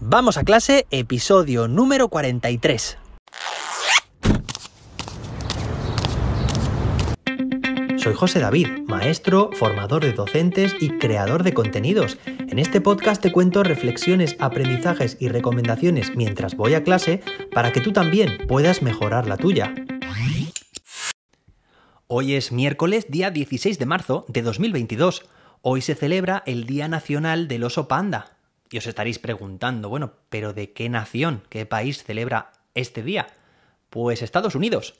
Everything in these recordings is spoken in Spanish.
Vamos a clase, episodio número 43. Soy José David, maestro, formador de docentes y creador de contenidos. En este podcast te cuento reflexiones, aprendizajes y recomendaciones mientras voy a clase para que tú también puedas mejorar la tuya. Hoy es miércoles, día 16 de marzo de 2022. Hoy se celebra el Día Nacional del Oso Panda. Y os estaréis preguntando, bueno, pero ¿de qué nación, qué país celebra este día? Pues Estados Unidos.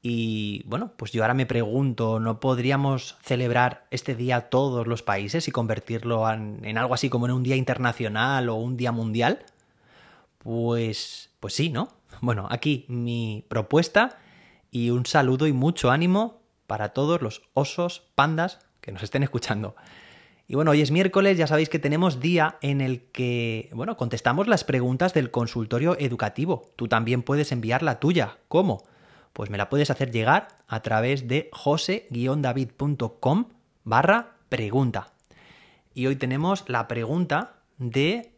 Y bueno, pues yo ahora me pregunto, ¿no podríamos celebrar este día todos los países y convertirlo en, algo así como en un día internacional o un día mundial? Pues, pues sí, ¿no? Bueno, aquí mi propuesta y un saludo y mucho ánimo para todos los osos, pandas que nos estén escuchando. Y bueno, hoy es miércoles, ya sabéis que tenemos día en el que, bueno, contestamos las preguntas del consultorio educativo. Tú también puedes enviar la tuya. ¿Cómo? Pues me la puedes hacer llegar a través de jose-david.com barra pregunta. Y hoy tenemos la pregunta de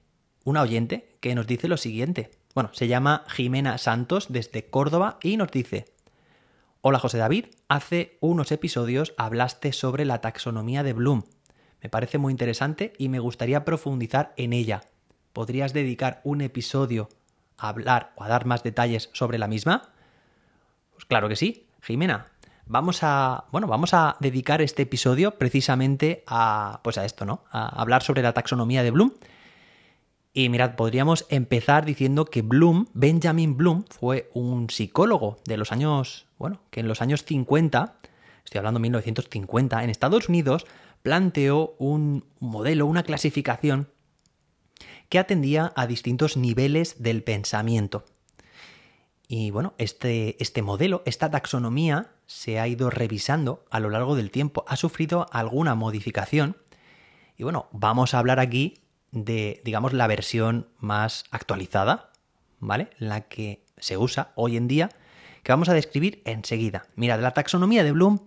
una oyente que nos dice lo siguiente. Bueno, se llama Jimena Santos desde Córdoba y nos dice, Hola José David, hace unos episodios hablaste sobre la taxonomía de Bloom me parece muy interesante y me gustaría profundizar en ella. ¿Podrías dedicar un episodio a hablar o a dar más detalles sobre la misma? Pues claro que sí, Jimena. Vamos a, bueno, vamos a dedicar este episodio precisamente a, pues a esto, ¿no? A hablar sobre la taxonomía de Bloom. Y mirad, podríamos empezar diciendo que Bloom, Benjamin Bloom, fue un psicólogo de los años, bueno, que en los años 50, estoy hablando de 1950, en Estados Unidos, planteó un modelo, una clasificación que atendía a distintos niveles del pensamiento. Y bueno, este, este, modelo, esta taxonomía, se ha ido revisando a lo largo del tiempo, ha sufrido alguna modificación. Y bueno, vamos a hablar aquí de, digamos, la versión más actualizada, ¿vale? La que se usa hoy en día, que vamos a describir enseguida. Mira, la taxonomía de Bloom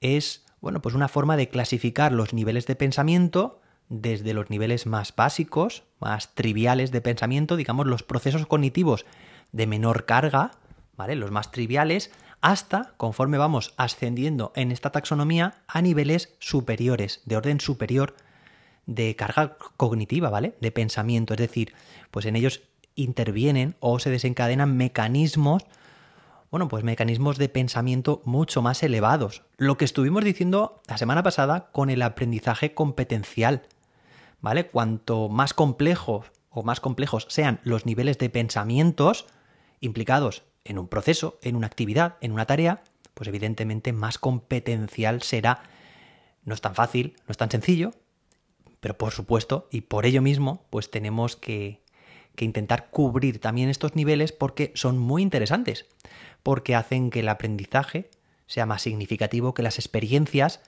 es bueno, pues una forma de clasificar los niveles de pensamiento desde los niveles más básicos, más triviales de pensamiento, digamos los procesos cognitivos de menor carga, ¿vale? Los más triviales, hasta, conforme vamos ascendiendo en esta taxonomía, a niveles superiores, de orden superior de carga cognitiva, ¿vale? De pensamiento, es decir, pues en ellos intervienen o se desencadenan mecanismos bueno, pues mecanismos de pensamiento mucho más elevados. Lo que estuvimos diciendo la semana pasada con el aprendizaje competencial. ¿Vale? Cuanto más complejos o más complejos sean los niveles de pensamientos implicados en un proceso, en una actividad, en una tarea, pues evidentemente más competencial será. No es tan fácil, no es tan sencillo, pero por supuesto, y por ello mismo, pues tenemos que, que intentar cubrir también estos niveles porque son muy interesantes porque hacen que el aprendizaje sea más significativo, que las experiencias,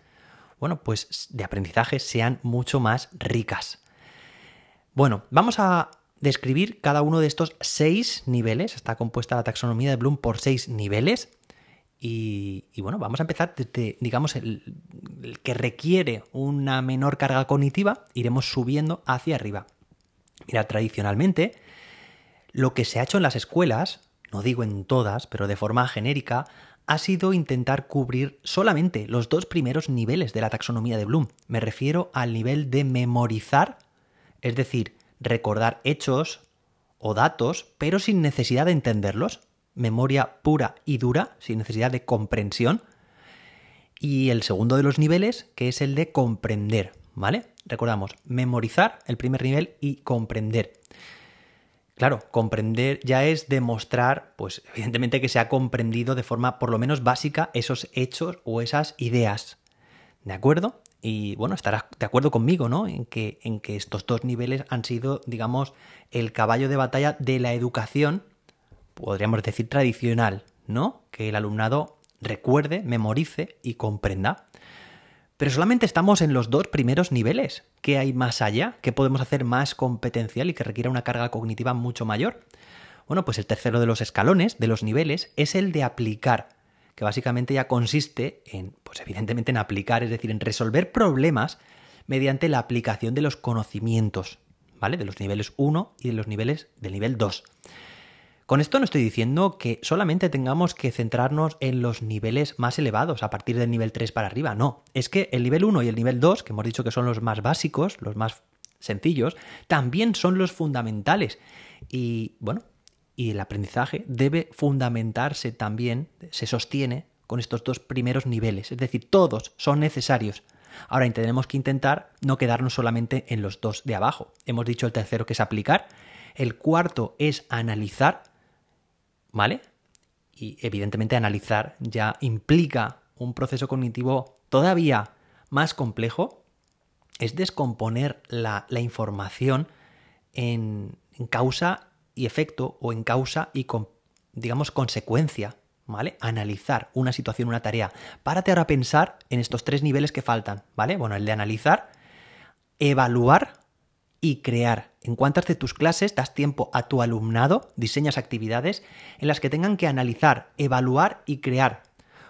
bueno, pues de aprendizaje sean mucho más ricas. Bueno, vamos a describir cada uno de estos seis niveles. Está compuesta la taxonomía de Bloom por seis niveles. Y, bueno, vamos a empezar desde, digamos, el, el, que requiere una menor carga cognitiva, iremos subiendo hacia arriba. Mira, tradicionalmente, lo que se ha hecho en las escuelas no digo en todas, pero de forma genérica, ha sido intentar cubrir solamente los dos primeros niveles de la taxonomía de Bloom. Me refiero al nivel de memorizar, es decir, recordar hechos o datos, pero sin necesidad de entenderlos, memoria pura y dura, sin necesidad de comprensión. Y el segundo de los niveles, que es el de comprender, ¿vale? Recordamos, memorizar, el primer nivel, y comprender. Claro, comprender ya es demostrar, pues evidentemente que se ha comprendido de forma por lo menos básica esos hechos o esas ideas. ¿De acuerdo? Y bueno, estarás de acuerdo conmigo, ¿no? En que, en que estos dos niveles han sido, digamos, el caballo de batalla de la educación, podríamos decir tradicional, ¿no? Que el alumnado recuerde, memorice y comprenda. Pero solamente estamos en los dos primeros niveles. ¿Qué hay más allá? ¿Qué podemos hacer más competencial y que requiera una carga cognitiva mucho mayor? Bueno, pues el tercero de los escalones, de los niveles, es el de aplicar, que básicamente ya consiste en, pues evidentemente en aplicar, es decir, en resolver problemas mediante la aplicación de los conocimientos, ¿vale? De los niveles 1 y de los niveles del nivel 2. Con esto no estoy diciendo que solamente tengamos que centrarnos en los niveles más elevados, a partir del nivel 3 para arriba, no. Es que el nivel 1 y el nivel 2, que hemos dicho que son los más básicos, los más sencillos, también son los fundamentales. Y bueno, y el aprendizaje debe fundamentarse también, se sostiene con estos dos primeros niveles, es decir, todos son necesarios. Ahora tenemos que intentar no quedarnos solamente en los dos de abajo. Hemos dicho el tercero que es aplicar, el cuarto es analizar, ¿vale? Y evidentemente analizar ya implica un proceso cognitivo todavía más complejo, es descomponer la, información en, en, causa y efecto o en causa y, con, digamos, consecuencia, ¿vale? Analizar una situación, una tarea. Párate ahora a pensar en estos tres niveles que faltan, ¿vale? Bueno, el de analizar, evaluar y crear. En cuántas de tus clases das tiempo a tu alumnado, diseñas actividades en las que tengan que analizar, evaluar y crear.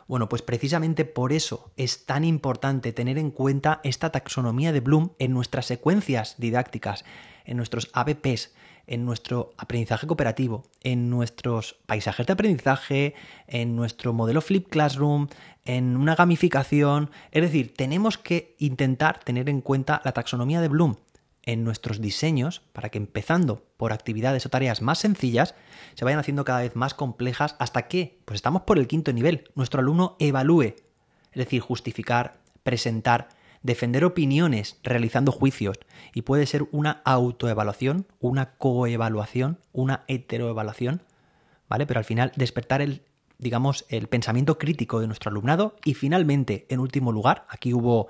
Bueno, pues precisamente por eso es tan importante tener en cuenta esta taxonomía de Bloom en nuestras secuencias didácticas, en nuestros ABPs, en nuestro aprendizaje cooperativo, en nuestros paisajes de aprendizaje, en nuestro modelo Flip Classroom, en una gamificación. Es decir, tenemos que intentar tener en cuenta la taxonomía de Bloom en nuestros diseños para que empezando por actividades o tareas más sencillas se vayan haciendo cada vez más complejas hasta que, pues estamos por el quinto nivel, nuestro alumno evalúe, es decir, justificar, presentar, defender opiniones realizando juicios y puede ser una autoevaluación, una coevaluación, una heteroevaluación, ¿vale? Pero al final despertar el digamos el pensamiento crítico de nuestro alumnado y finalmente, en último lugar, aquí hubo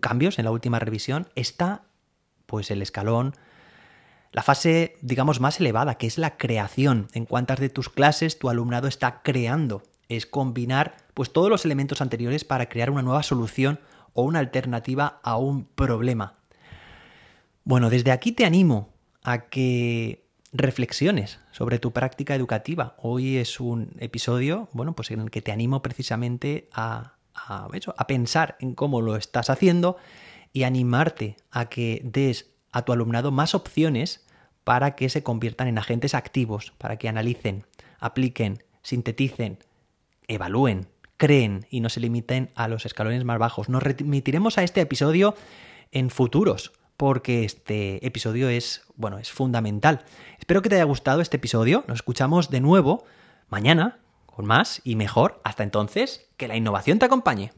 cambios en la última revisión, está pues el escalón la fase, digamos, más elevada, que es la creación. En cuántas de tus clases tu alumnado está creando. Es combinar pues todos los elementos anteriores para crear una nueva solución o una alternativa a un problema. Bueno, desde aquí te animo a que reflexiones sobre tu práctica educativa. Hoy es un episodio, bueno, pues en el que te animo precisamente a, a, a pensar en cómo lo estás haciendo y animarte a que des a tu alumnado más opciones para que se conviertan en agentes activos, para que analicen, apliquen, sinteticen, evalúen, creen y no se limiten a los escalones más bajos. Nos remitiremos a este episodio en futuros, porque este episodio es, bueno, es fundamental. Espero que te haya gustado este episodio. Nos escuchamos de nuevo mañana con más y mejor. Hasta entonces, que la innovación te acompañe.